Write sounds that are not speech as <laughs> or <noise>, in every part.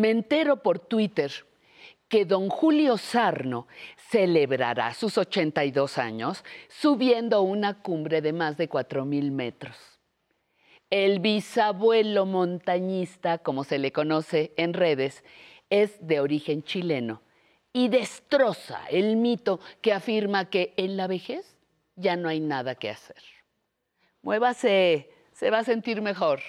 me entero por Twitter que don Julio Sarno celebrará sus 82 años subiendo una cumbre de más de 4.000 metros. El bisabuelo montañista, como se le conoce en redes, es de origen chileno y destroza el mito que afirma que en la vejez ya no hay nada que hacer. Muévase, se va a sentir mejor.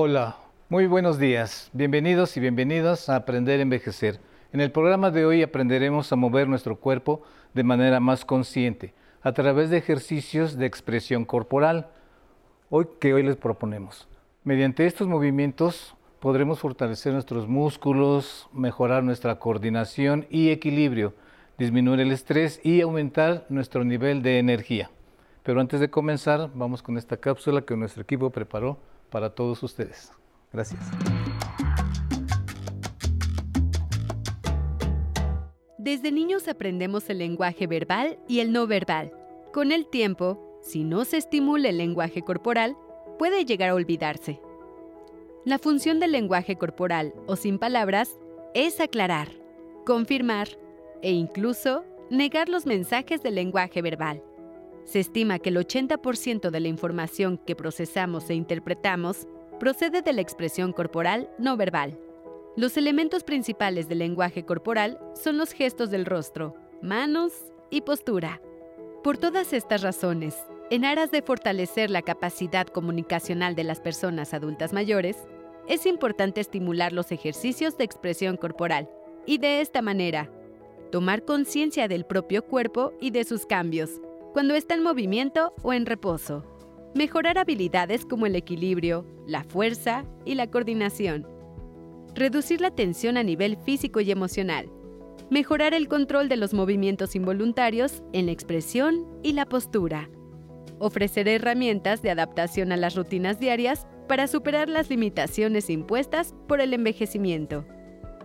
Hola, muy buenos días. Bienvenidos y bienvenidas a Aprender a Envejecer. En el programa de hoy aprenderemos a mover nuestro cuerpo de manera más consciente a través de ejercicios de expresión corporal hoy, que hoy les proponemos. Mediante estos movimientos podremos fortalecer nuestros músculos, mejorar nuestra coordinación y equilibrio, disminuir el estrés y aumentar nuestro nivel de energía. Pero antes de comenzar, vamos con esta cápsula que nuestro equipo preparó para todos ustedes. Gracias. Desde niños aprendemos el lenguaje verbal y el no verbal. Con el tiempo, si no se estimula el lenguaje corporal, puede llegar a olvidarse. La función del lenguaje corporal o sin palabras es aclarar, confirmar e incluso negar los mensajes del lenguaje verbal. Se estima que el 80% de la información que procesamos e interpretamos procede de la expresión corporal no verbal. Los elementos principales del lenguaje corporal son los gestos del rostro, manos y postura. Por todas estas razones, en aras de fortalecer la capacidad comunicacional de las personas adultas mayores, es importante estimular los ejercicios de expresión corporal y de esta manera, tomar conciencia del propio cuerpo y de sus cambios, cuando está en movimiento o en reposo. Mejorar habilidades como el equilibrio, la fuerza y la coordinación. Reducir la tensión a nivel físico y emocional. Mejorar el control de los movimientos involuntarios en la expresión y la postura. Ofrecer herramientas de adaptación a las rutinas diarias para superar las limitaciones impuestas por el envejecimiento.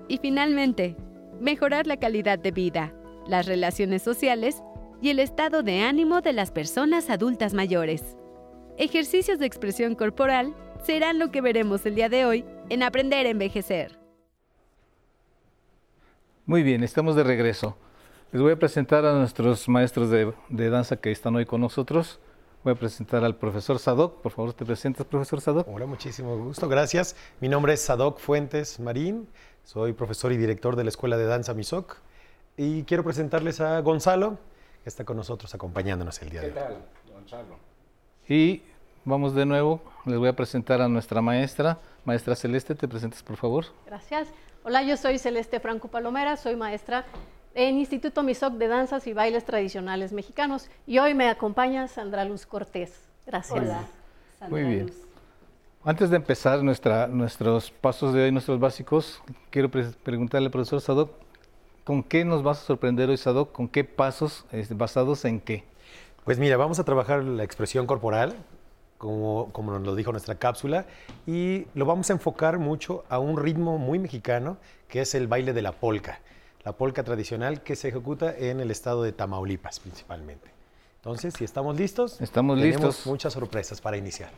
Y finalmente, mejorar la calidad de vida, las relaciones sociales y el estado de ánimo de las personas adultas mayores. Ejercicios de expresión corporal serán lo que veremos el día de hoy en Aprender a Envejecer. Muy bien, estamos de regreso. Les voy a presentar a nuestros maestros de, danza que están hoy con nosotros. Voy a presentar al profesor Sadok. Por favor, te presentas, profesor Sadok. Hola, muchísimo gusto. Gracias. Mi nombre es Sadok Fuentes Marín. Soy profesor y director de la Escuela de Danza MISOC. Y quiero presentarles a Gonzalo que está con nosotros acompañándonos el día de hoy. ¿Qué tal, Gonzalo? Y vamos de nuevo, les voy a presentar a nuestra maestra. Maestra Celeste, te presentas por favor. Gracias. Hola, yo soy Celeste Franco Palomera, soy maestra en Instituto MISOC de Danzas y Bailes Tradicionales Mexicanos y hoy me acompaña Sandra Luz Cortés. Gracias. Hola. Muy bien. Antes de empezar nuestra, nuestros pasos de hoy, nuestros básicos, quiero preguntarle al profesor Sadok, ¿Con qué nos vas a sorprender hoy, Sadok? ¿Con qué pasos basados en qué? Pues mira, vamos a trabajar la expresión corporal, como, como, nos lo dijo nuestra cápsula, y lo vamos a enfocar mucho a un ritmo muy mexicano, que es el baile de la polca. La polca tradicional que se ejecuta en el estado de Tamaulipas principalmente. Entonces, si estamos listos, estamos tenemos listos. muchas sorpresas para iniciar.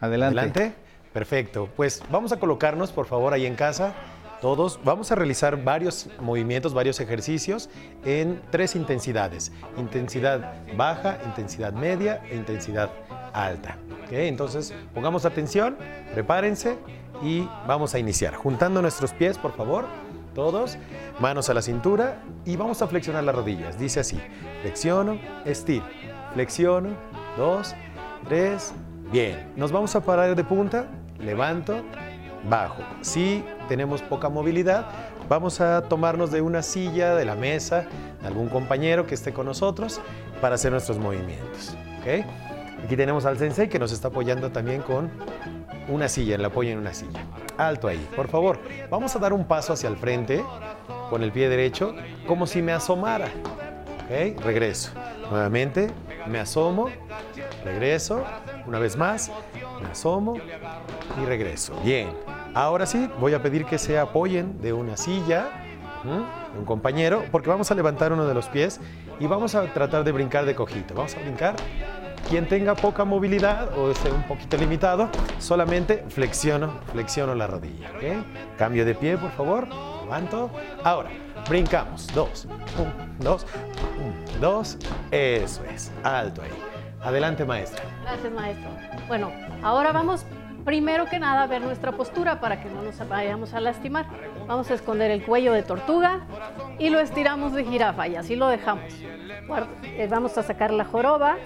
Adelante. Adelante. Perfecto. Pues vamos a colocarnos, por favor, ahí en casa todos, vamos a realizar varios movimientos, varios ejercicios en tres intensidades. Intensidad baja, intensidad media e intensidad alta. Entonces, pongamos atención, prepárense y vamos a iniciar. Juntando nuestros pies, por favor, todos, manos a la cintura y vamos a flexionar las rodillas. Dice así, flexiono, estiro, flexiono, dos, tres, bien. Nos vamos a parar de punta, levanto, bajo. Si tenemos poca movilidad, vamos a tomarnos de una silla, de la mesa, algún compañero que esté con nosotros para hacer nuestros movimientos. Aquí tenemos al sensei que nos está apoyando también con una silla, el apoyo en una silla. Alto ahí, por favor. Vamos a dar un paso hacia el frente con el pie derecho, como si me asomara. ¿Ok? Regreso. Nuevamente, me asomo, regreso, una vez más, me asomo y regreso. Bien. Ahora sí, voy a pedir que se apoyen de una silla, un compañero, porque vamos a levantar uno de los pies y vamos a tratar de brincar de cojito. Vamos a brincar. Quien tenga poca movilidad o esté un poquito limitado, solamente flexiono, flexiono la rodilla. ¿ok? Cambio de pie, por favor. Levanto. Ahora, brincamos. Dos, dos, dos. Eso es. Alto ahí. Adelante, maestra. Gracias, maestro. Bueno, ahora vamos primero que nada ver nuestra postura para que no nos vayamos a lastimar. Vamos a esconder el cuello de tortuga y lo estiramos de jirafa y así lo dejamos. Eh, Vamos a sacar la joroba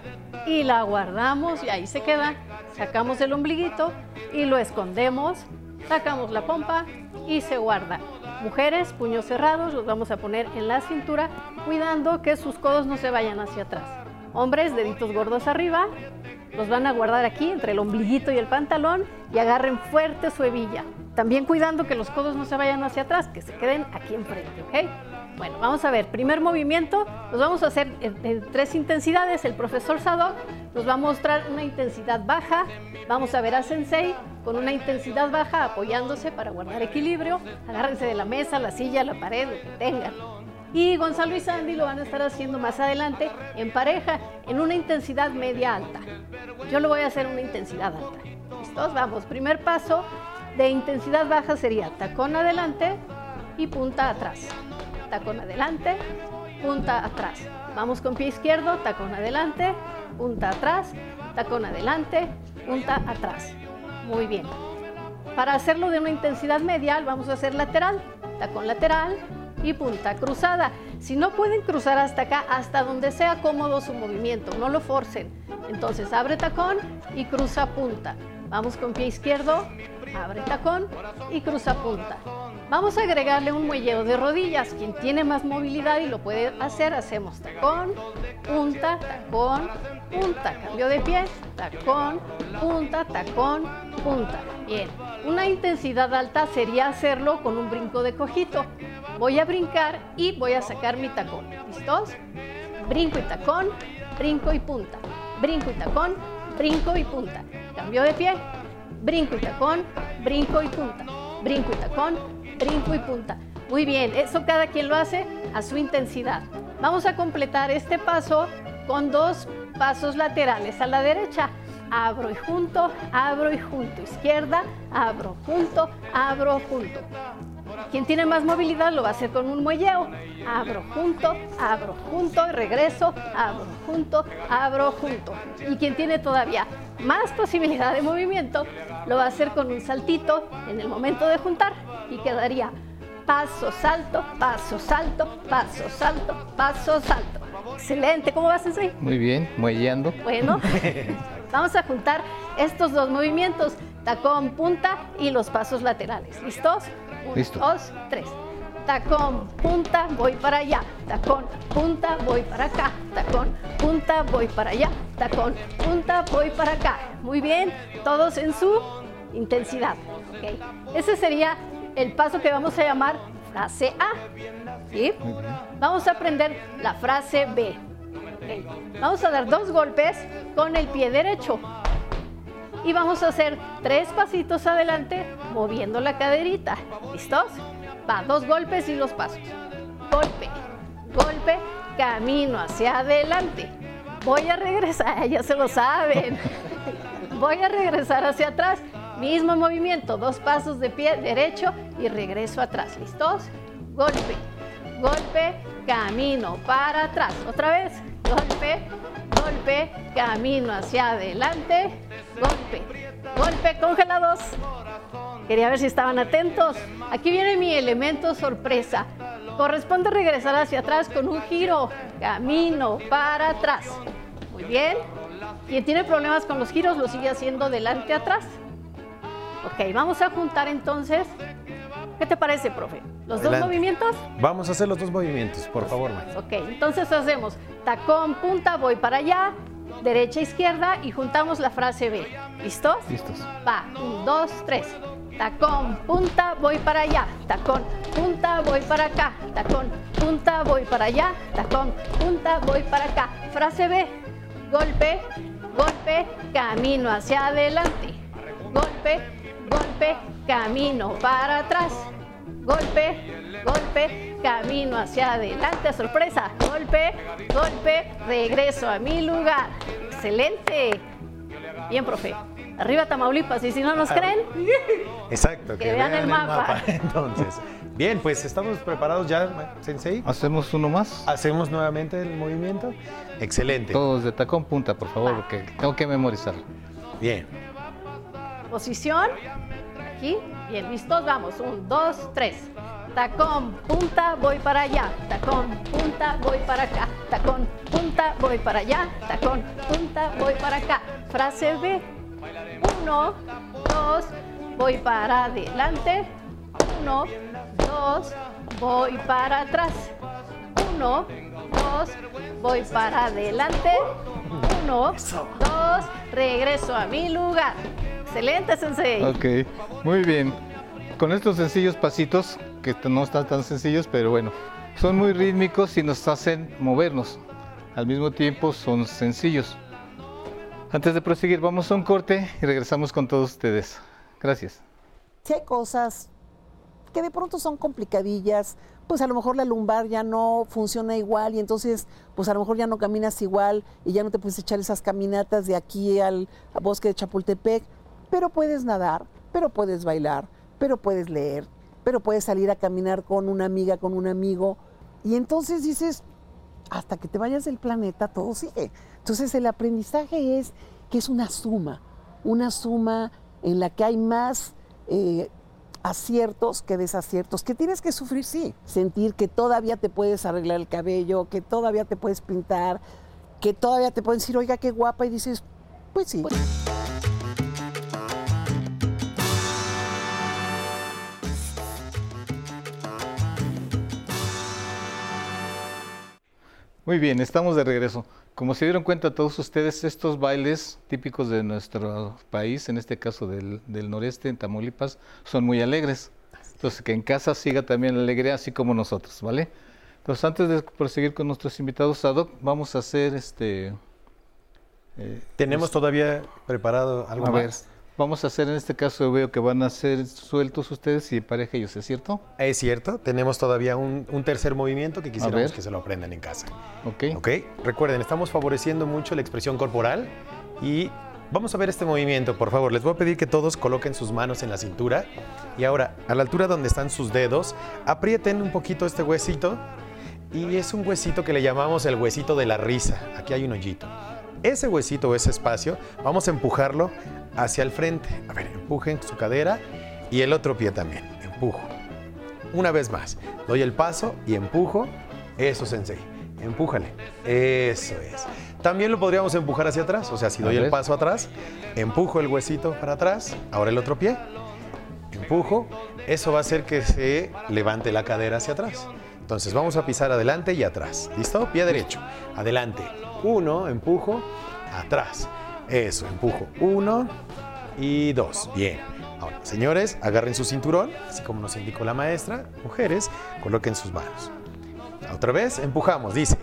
y la guardamos y ahí se queda. Sacamos el ombliguito y lo escondemos. Sacamos la pompa y se guarda. Mujeres, puños cerrados, los vamos a poner en la cintura, cuidando que sus codos no se vayan hacia atrás. Hombres, deditos gordos arriba, los van a guardar aquí entre el ombliguito y el pantalón y agarren fuerte su hebilla. También cuidando que los codos no se vayan hacia atrás, que se queden aquí enfrente, ¿ok? Bueno, vamos a ver, primer movimiento, los vamos a hacer en, en tres intensidades. El profesor Sadok nos va a mostrar una intensidad baja. Vamos a ver a Sensei con una intensidad baja apoyándose para guardar equilibrio. Agárrense de la mesa, la silla, la pared, lo que tengan. Y Gonzalo y Sandy lo van a estar haciendo más adelante en pareja, en una intensidad media alta. Yo lo voy a hacer en una intensidad alta. ¿Listos? Vamos. Primer paso de intensidad baja sería tacón adelante y punta atrás. Tacón adelante, punta atrás. Vamos con pie izquierdo, tacón adelante, punta atrás, tacón adelante, punta atrás. Muy bien. Para hacerlo de una intensidad medial, vamos a hacer lateral, tacón lateral y punta cruzada. Si no pueden cruzar hasta acá, hasta donde sea cómodo su movimiento, no lo forcen. Entonces abre tacón y cruza punta. Vamos con pie izquierdo, abre tacón y cruza punta. Vamos a agregarle un muelleo de rodillas. Quien tiene más movilidad y lo puede hacer, hacemos tacón, punta, tacón, punta. Cambio de pie, tacón, punta, tacón, punta. Bien, una intensidad alta sería hacerlo con un brinco de cojito. Voy a brincar y voy a sacar mi tacón. ¿Listos? Brinco y tacón, brinco y punta. Brinco y tacón, brinco y punta. Cambio de pie, brinco y tacón, brinco y punta. Brinco y tacón, brinco y punta. Muy bien, eso cada quien lo hace a su intensidad. Vamos a completar este paso con dos pasos laterales a la derecha. Abro y junto, abro y junto. Izquierda, abro, junto, abro, junto. Quien tiene más movilidad lo va a hacer con un muelleo. Abro, junto, abro, junto, regreso, abro, junto, abro, junto. Y quien tiene todavía más posibilidad de movimiento lo va a hacer con un saltito en el momento de juntar y quedaría paso, salto, paso, salto, paso, salto, paso, salto. Excelente, ¿cómo vas, Sensei? Muy bien, muelleando. Bueno, <laughs> vamos a juntar estos dos movimientos, tacón, punta y los pasos laterales. ¿Listos? Uno, Listo. dos, tres. Tacón, punta, voy para allá. Tacón, punta, voy para acá. Tacón, punta, voy para allá. Tacón, punta, voy para acá. Muy bien, todos en su intensidad. ¿ok? Ese sería el paso que vamos a llamar frase A. ¿sí? Vamos a aprender la frase B. Vamos a dar dos golpes con el pie derecho. Y vamos a hacer tres pasitos adelante moviendo la caderita. ¿Listos? Va, dos golpes y los pasos. Golpe, golpe, camino hacia adelante. Voy a regresar, <laughs> ya se lo saben. <laughs> Voy a regresar hacia atrás. Mismo movimiento, dos pasos de pie derecho y regreso atrás. ¿Listos? Golpe, golpe, camino para atrás. Otra vez, golpe, golpe, camino hacia adelante, golpe, golpe, congelados. Quería ver si estaban atentos. Aquí viene mi elemento sorpresa. Corresponde regresar hacia atrás con un giro, camino para atrás. Muy bien. Quien tiene problemas con los giros lo sigue haciendo delante atrás. Ok, vamos a juntar entonces. ¿Qué te parece, profe? ¿Los dos movimientos? Vamos a hacer los dos movimientos, por favor, maestra. Ok, entonces hacemos tacón, punta, voy para allá, derecha, izquierda y juntamos la frase B. ¿Listos? Listos. Va, un, dos, tres. tacón, punta, voy para allá, tacón, punta, voy para acá, tacón, punta, voy para allá, tacón, punta, voy para acá. Frase B, golpe, golpe, camino hacia adelante, golpe, golpe, camino para atrás, golpe, golpe, camino hacia adelante, sorpresa, golpe, golpe, regreso a mi lugar. Excelente. Bien, profe. Arriba Tamaulipas, y si no nos creen, Exacto, Que vean el mapa. <laughs> Entonces, bien, pues estamos preparados ya, Sensei. Hacemos uno más. Hacemos nuevamente el movimiento. Excelente. Todos de tacón punta, por favor, porque tengo que memorizar. Bien. posición, aquí, bien, listos, vamos, un, dos, tres. Tacón, punta, voy para allá, tacón, punta, voy para acá, tacón, punta, voy para allá, tacón, punta, voy para acá. Frase B, uno, dos, voy para adelante, uno, dos, voy para atrás, uno, dos, voy para adelante, uno, dos, regreso a mi lugar. Excelente, Sensei. Ok, muy bien. Con estos sencillos pasitos, que no están tan sencillos, pero bueno, son muy rítmicos y nos hacen movernos. Al mismo tiempo son sencillos. Antes de proseguir, vamos a un corte y regresamos con todos ustedes. Gracias. si hay cosas que de pronto son complicadillas, pues a lo mejor la lumbar ya no funciona igual y entonces pues a lo mejor ya no caminas igual y ya no te puedes echar esas caminatas de aquí al bosque de Chapultepec, pero puedes nadar, pero puedes bailar, pero puedes leer, pero puedes salir a caminar con una amiga, con un amigo y entonces dices, hasta que te vayas del planeta todo sigue. Entonces el aprendizaje es que es una suma, una suma en la que hay más eh, aciertos que desaciertos, que tienes que sufrir, sí, sentir que todavía te puedes arreglar el cabello, que todavía te puedes pintar, que todavía te pueden decir, oiga, qué guapa, y dices, pues sí. Muy bien, estamos de regreso. Como se dieron cuenta todos ustedes, estos bailes típicos de nuestro país, en este caso del, del noreste, en Tamaulipas, son muy alegres. Entonces, que en casa siga también la alegría, así como nosotros, ¿vale? Entonces, antes de proseguir con nuestros invitados ad hoc, vamos a hacer este... eh, ¿Tenemos todavía preparado algo a ver, más? Vamos a hacer en este caso, veo que van a ser sueltos ustedes y pareja ellos, ¿es cierto? Es cierto, tenemos todavía un, un tercer movimiento que quisiéramos que se lo aprendan en casa. Ok. ¿Ok? Recuerden, estamos favoreciendo mucho la expresión corporal y vamos a ver este movimiento, por favor. Les voy a pedir que todos coloquen sus manos en la cintura y ahora, a la altura donde están sus dedos, aprieten un poquito este huesito y es un huesito que le llamamos el huesito de la risa. Aquí hay un hoyito. Ese huesito o ese espacio, vamos a empujarlo hacia el frente. A ver, empujen su cadera y el otro pie también. Empujo. Una vez más, doy el paso y empujo. Eso, sensei. Empújale. Eso es. También lo podríamos empujar hacia atrás. O sea, si doy el paso atrás, empujo el huesito para atrás. Ahora el otro pie. Empujo. Eso va a hacer que se levante la cadera hacia atrás. Entonces vamos a pisar adelante y atrás. ¿Listo? Pie derecho. Adelante. Uno, empujo. Atrás. Eso, empujo. Uno y dos. Bien. Ahora, señores, agarren su cinturón, así como nos indicó la maestra. Mujeres, coloquen sus manos. Otra vez, empujamos. Dice,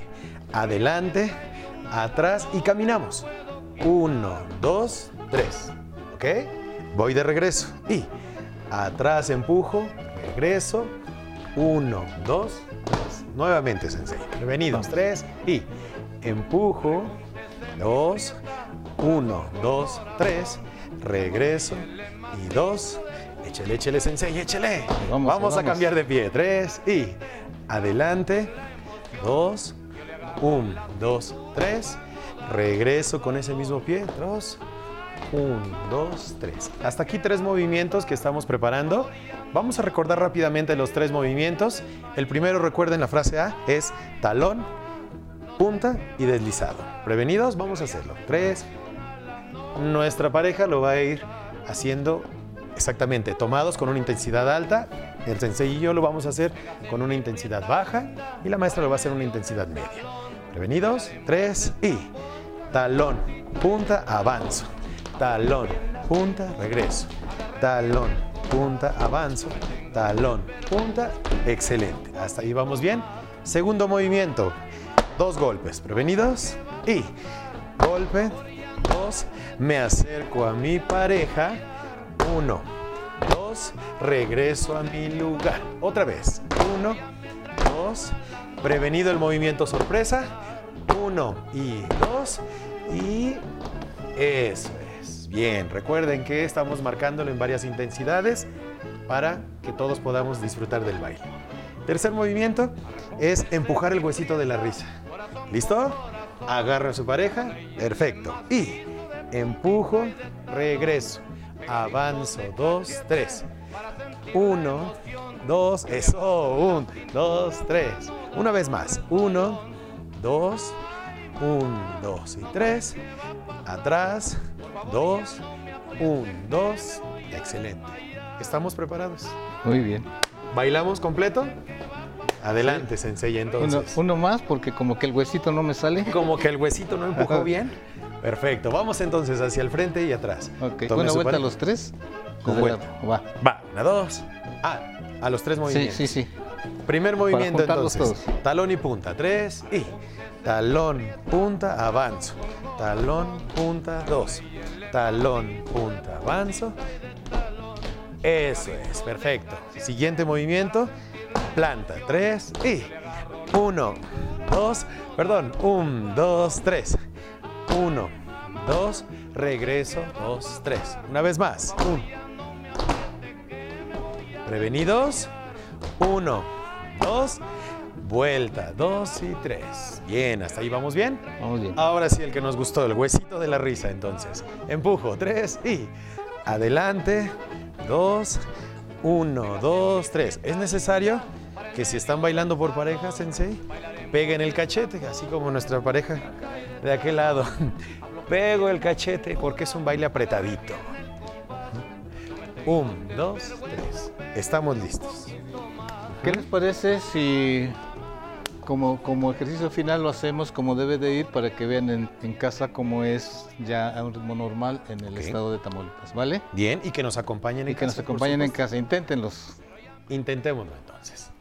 adelante, atrás y caminamos. Uno, dos, tres. ¿Ok? Voy de regreso. Y atrás empujo, regreso. Uno, dos, tres. Nuevamente, sensei. Bienvenidos. Tres. Y empujo. Dos. Uno, dos, tres. Regreso. Y dos. Échele, échele, sensei, échele. Vamos, Vamos a cambiar de pie. Tres. Y adelante. Dos. Un, dos, tres. Regreso con ese mismo pie. Dos. Un, dos, tres. Hasta aquí tres movimientos que estamos preparando. Vamos a recordar rápidamente los tres movimientos. El primero, recuerden la frase A, es talón, punta y deslizado. ¿Prevenidos? Vamos a hacerlo. Tres. Nuestra pareja lo va a ir haciendo exactamente, tomados con una intensidad alta. El sensei y yo lo vamos a hacer con una intensidad baja y la maestra lo va a hacer una intensidad media. ¿Prevenidos? Tres y talón, punta, avanzo. Talón, punta, regreso. Talón, punta, avanzo, talón, punta, excelente. Hasta ahí vamos bien. Segundo movimiento, dos golpes, prevenidos y golpe, dos, me acerco a mi pareja, uno, dos, regreso a mi lugar. Otra vez, uno, dos, prevenido el movimiento sorpresa, uno y dos, y eso es. Bien, recuerden que estamos marcándolo en varias intensidades para que todos podamos disfrutar del baile. Tercer movimiento es empujar el huesito de la risa. ¿Listo? Agarro a su pareja. Perfecto. Y empujo, regreso. Avanzo. Dos, tres. Uno, dos. Eso. Un, dos, tres. Una vez más. Uno, dos, un, dos y tres. Atrás. Dos, un, dos. Excelente. ¿Estamos preparados? Muy bien. ¿Bailamos completo? Adelante, Sensei, Uno, entonces. uno más porque como que el huesito no me sale. Como que el huesito no empujó bien. Perfecto. Vamos entonces hacia el frente y atrás. Ok, Tome una vuelta a los tres. Con la- vuelta. Va. Va, una, dos. Ah, a los tres Sí, movimientos. sí, sí. Primer movimiento entonces. todos. Talón y punta. Tres y. Talón, punta, avanzo. Talón, punta, dos. Talón, punta, avanzo. Eso es, perfecto. Siguiente movimiento. Planta. Tres y. Uno, dos, perdón. Un, dos, tres. Uno, dos, regreso, dos, tres. Una vez más. Un. Prevenidos. Uno, dos, vuelta, dos y tres. Bien, hasta ahí vamos bien. Vamos bien. Ahora sí, el que nos gustó, el huesito de la risa, entonces. Empujo, tres y adelante, dos, uno, dos, tres. Es necesario que si están bailando por pareja, sensei, peguen el cachete, así como nuestra pareja de aquel lado. <laughs> Pego el cachete porque es un baile apretadito. Un, dos, tres. Estamos listos. ¿Qué les parece si como, como ejercicio final lo hacemos como debe de ir para que vean en, en casa cómo es ya a un ritmo normal en el estado de Tamaulipas, ¿vale? Bien, y que nos acompañen en Y que nos casa, por acompañen en casa, inténtenlos. Intentémoslo entonces.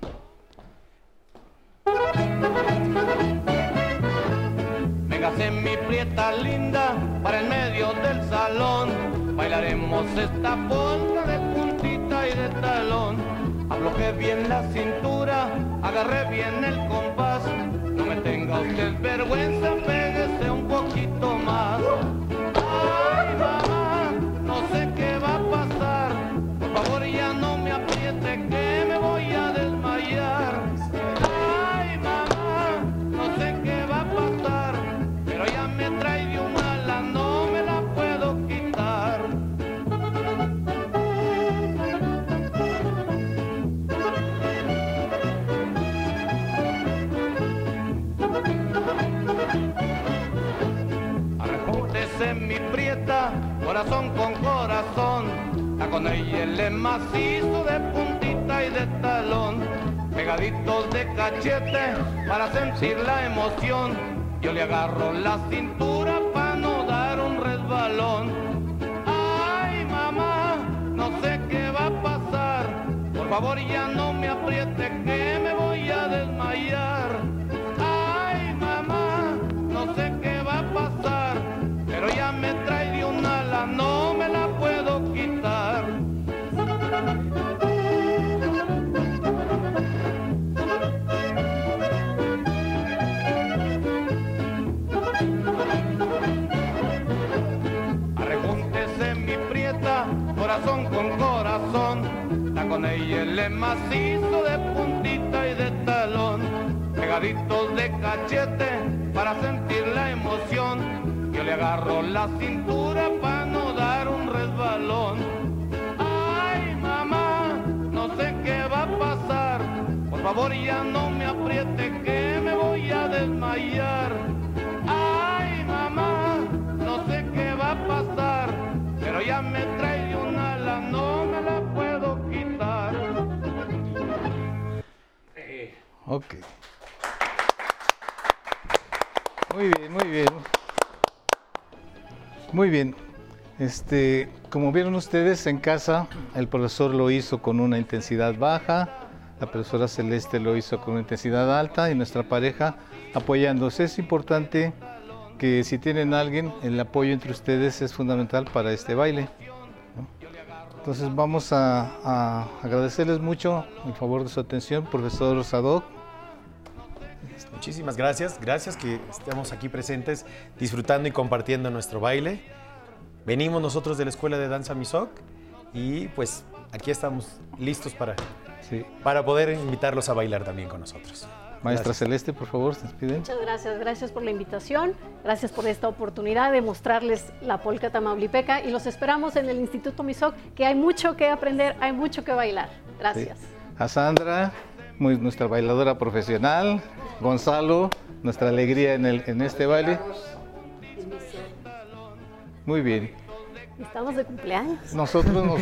Véngase mi prieta linda para el medio del salón. Bailaremos esta polka de puntita y de talón. Afloje bien la cintura, agarre bien el compás. No me tenga usted vergüenza, pégese un poquito más. Con ella el macizo de puntita y de talón. Pegaditos de cachete para sentir la emoción. Yo le agarro la cintura para no dar un resbalón. Ay, mamá, no sé qué va a pasar. Por favor, ya no me apriete que me voy a desmayar. Con ella el macizo de puntita y de talón. Pegaditos de cachete para sentir la emoción. Yo le agarro la cintura para no dar un resbalón. Ay, mamá, no sé qué va a pasar. Por favor, ya no me apriete que me voy a desmayar. Ay, mamá, no sé qué va a pasar. Pero ya me Ok. Muy bien, muy bien. Muy bien. Este, como vieron ustedes en casa, el profesor lo hizo con una intensidad baja, la profesora Celeste lo hizo con una intensidad alta y nuestra pareja apoyándose. Es importante que si tienen alguien, el apoyo entre ustedes es fundamental para este baile. Entonces vamos a, a agradecerles mucho el favor de su atención, profesor Sadok. Muchísimas gracias. Gracias que estemos aquí presentes disfrutando y compartiendo nuestro baile. Venimos nosotros de la Escuela de Danza Misoc y pues aquí estamos listos para, Sí. para poder invitarlos a bailar también con nosotros. Maestra Gracias. Celeste, por favor, se despiden. Muchas gracias, gracias por la invitación, gracias por esta oportunidad de mostrarles la polca tamaulipeca y los esperamos en el Instituto Misoc, que hay mucho que aprender, hay mucho que bailar. Gracias. A Sandra, muy- nuestra bailadora profesional. Gonzalo, nuestra alegría en, el, en este baile. Muy bien. Estamos de cumpleaños. Nosotros, nos-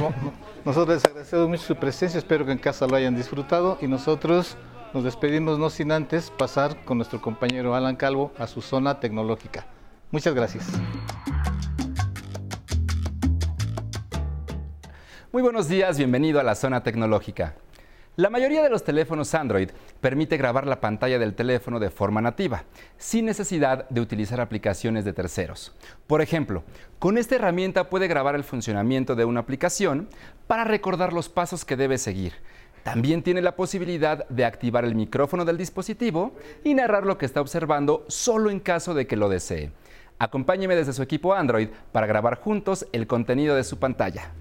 nosotros les agradecemos mucho su presencia, espero que en casa lo hayan disfrutado y nosotros nos despedimos no sin antes pasar con nuestro compañero Alan Calvo a su zona tecnológica. Muchas gracias. Muy buenos días, bienvenido a la zona tecnológica. La mayoría de los teléfonos Android permite grabar la pantalla del teléfono de forma nativa, sin necesidad de utilizar aplicaciones de terceros. Por ejemplo, con esta herramienta puede grabar el funcionamiento de una aplicación para recordar los pasos que debe seguir. También tiene la posibilidad de activar el micrófono del dispositivo y narrar lo que está observando solo en caso de que lo desee. Acompáñeme desde su equipo Android para grabar juntos el contenido de su pantalla.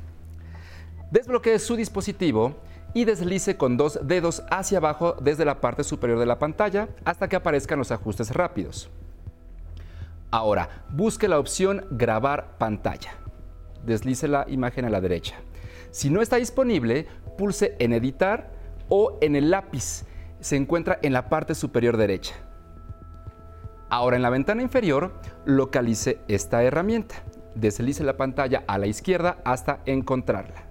Desbloquee su dispositivo y deslice con dos dedos hacia abajo desde la parte superior de la pantalla hasta que aparezcan los ajustes rápidos. Ahora, busque la opción Grabar pantalla. Deslice la imagen a la derecha. Si no está disponible, pulse en Editar o en el lápiz. Se encuentra en la parte superior derecha. Ahora en la ventana inferior, localice esta herramienta. Deslice la pantalla a la izquierda hasta encontrarla.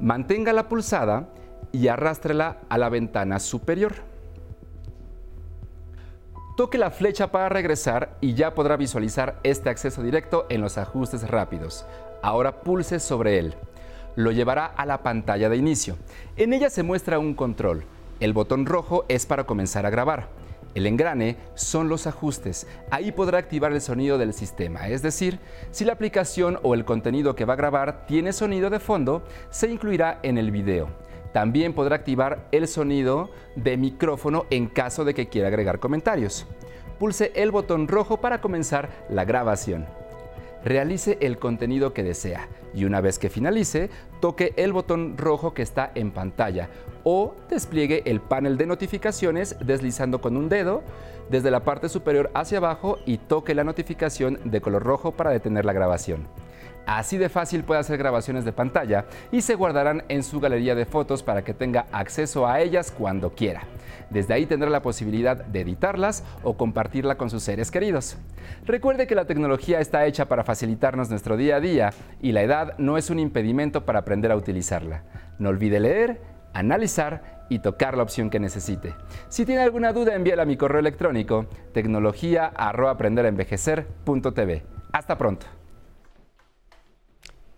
Manténgala pulsada y arrástrela a la ventana superior. Toque la flecha para regresar y ya podrá visualizar este acceso directo en los ajustes rápidos. Ahora pulse sobre él. Lo llevará a la pantalla de inicio. En ella se muestra un control. El botón rojo es para comenzar a grabar. El engrane son los ajustes. Ahí podrá activar el sonido del sistema, es decir, si la aplicación o el contenido que va a grabar tiene sonido de fondo, se incluirá en el video. También podrá activar el sonido de micrófono en caso de que quiera agregar comentarios. Pulse el botón rojo para comenzar la grabación. Realice el contenido que desea y una vez que finalice, toque el botón rojo que está en pantalla o despliegue el panel de notificaciones deslizando con un dedo desde la parte superior hacia abajo y toque la notificación de color rojo para detener la grabación. Así de fácil puede hacer grabaciones de pantalla y se guardarán en su galería de fotos para que tenga acceso a ellas cuando quiera. Desde ahí tendrá la posibilidad de editarlas o compartirla con sus seres queridos. Recuerde que la tecnología está hecha para facilitarnos nuestro día a día y la edad no es un impedimento para aprender a utilizarla. No olvide leer, analizar y tocar la opción que necesite. Si tiene alguna duda, envíela a mi correo electrónico tecnología@aprenderenvejecer.tv. Hasta pronto.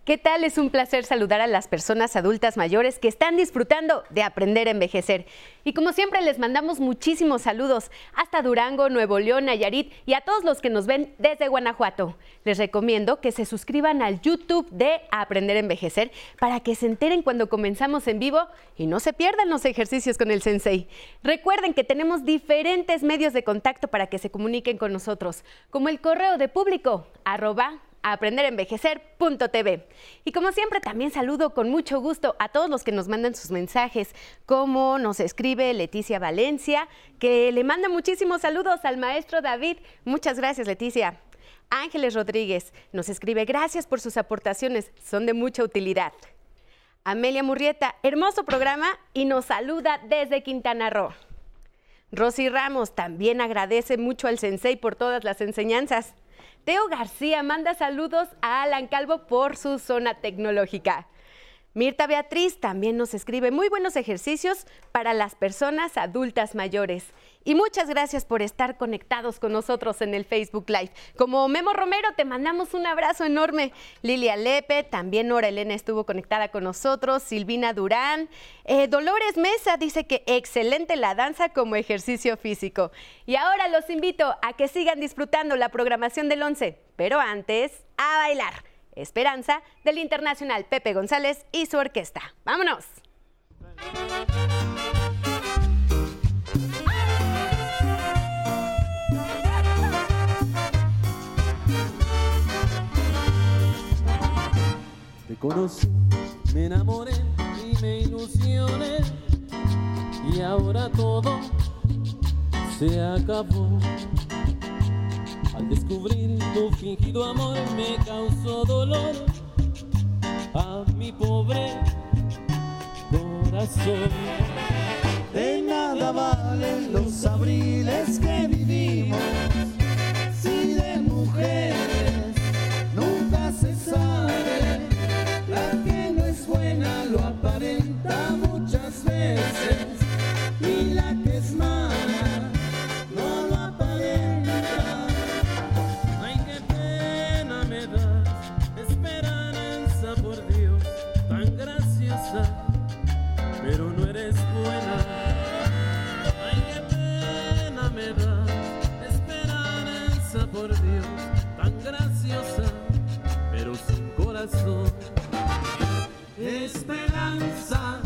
¿Qué tal? Es un placer saludar a las personas adultas mayores que están disfrutando de aprender a envejecer. Y como siempre les mandamos muchísimos saludos hasta Durango, Nuevo León, Nayarit y a todos los que nos ven desde Guanajuato. Les recomiendo que se suscriban al YouTube de Aprender a Envejecer para que se enteren cuando comenzamos en vivo y no se pierdan los ejercicios con el sensei. Recuerden que tenemos diferentes medios de contacto para que se comuniquen con nosotros, como el correo de público arroba aprenderenvejecer.tv. Y como siempre, también saludo con mucho gusto a todos los que nos mandan sus mensajes, como nos escribe Leticia Valencia, que le manda muchísimos saludos al maestro David. Muchas gracias, Leticia. Ángeles Rodríguez nos escribe, gracias por sus aportaciones, son de mucha utilidad. Amelia Murrieta, hermoso programa y nos saluda desde Quintana Roo. Rosy Ramos también agradece mucho al sensei por todas las enseñanzas. Teo García manda saludos a Alan Calvo por su zona tecnológica. Mirta Beatriz también nos escribe muy buenos ejercicios para las personas adultas mayores. Y muchas gracias por estar conectados con nosotros en el Facebook Live. Como Memo Romero, te mandamos un abrazo enorme. Lilia Lepe, también Nora Elena estuvo conectada con nosotros. Silvina Durán. Eh, Dolores Mesa dice que excelente la danza como ejercicio físico. Y ahora los invito a que sigan disfrutando la programación del 11. Pero antes, a bailar. Esperanza del Internacional Pepe González y su orquesta. ¡Vámonos! Te conocí, me enamoré y me ilusioné y ahora todo se acabó. Descubrir tu fingido amor me causó dolor a mi pobre corazón. De nada valen los abriles que vivimos si de mujeres nunca se sabe. La que no es buena lo aparenta muchas veces y la que es mala corazón. Esperanza,